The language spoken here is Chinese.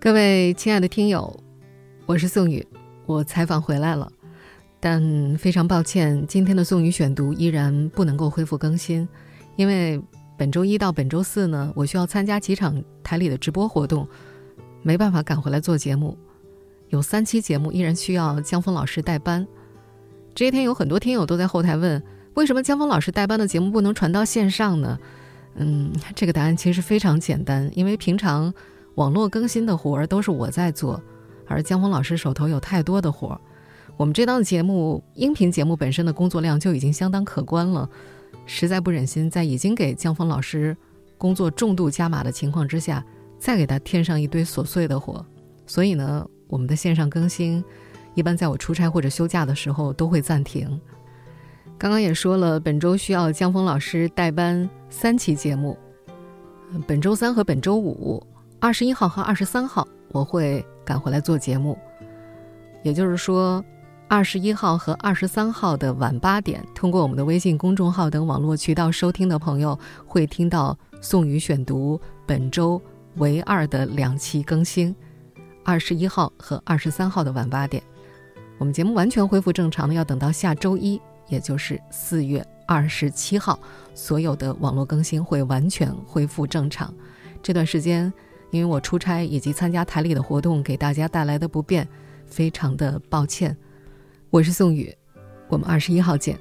各位亲爱的听友，我是宋宇，我采访回来了，但非常抱歉，今天的宋宇选读依然不能够恢复更新，因为本周一到本周四呢，我需要参加几场台里的直播活动，没办法赶回来做节目。有三期节目依然需要江峰老师代班。这些天有很多听友都在后台问，为什么江峰老师代班的节目不能传到线上呢？嗯，这个答案其实非常简单，因为平常。网络更新的活儿都是我在做，而江峰老师手头有太多的活儿。我们这档节目音频节目本身的工作量就已经相当可观了，实在不忍心在已经给江峰老师工作重度加码的情况之下，再给他添上一堆琐碎的活。所以呢，我们的线上更新一般在我出差或者休假的时候都会暂停。刚刚也说了，本周需要江峰老师代班三期节目，本周三和本周五。二十一号和二十三号我会赶回来做节目，也就是说，二十一号和二十三号的晚八点，通过我们的微信公众号等网络渠道收听的朋友会听到宋宇选读本周唯二的两期更新。二十一号和二十三号的晚八点，我们节目完全恢复正常的要等到下周一，也就是四月二十七号，所有的网络更新会完全恢复正常。这段时间。因为我出差以及参加台里的活动，给大家带来的不便，非常的抱歉。我是宋宇，我们二十一号见。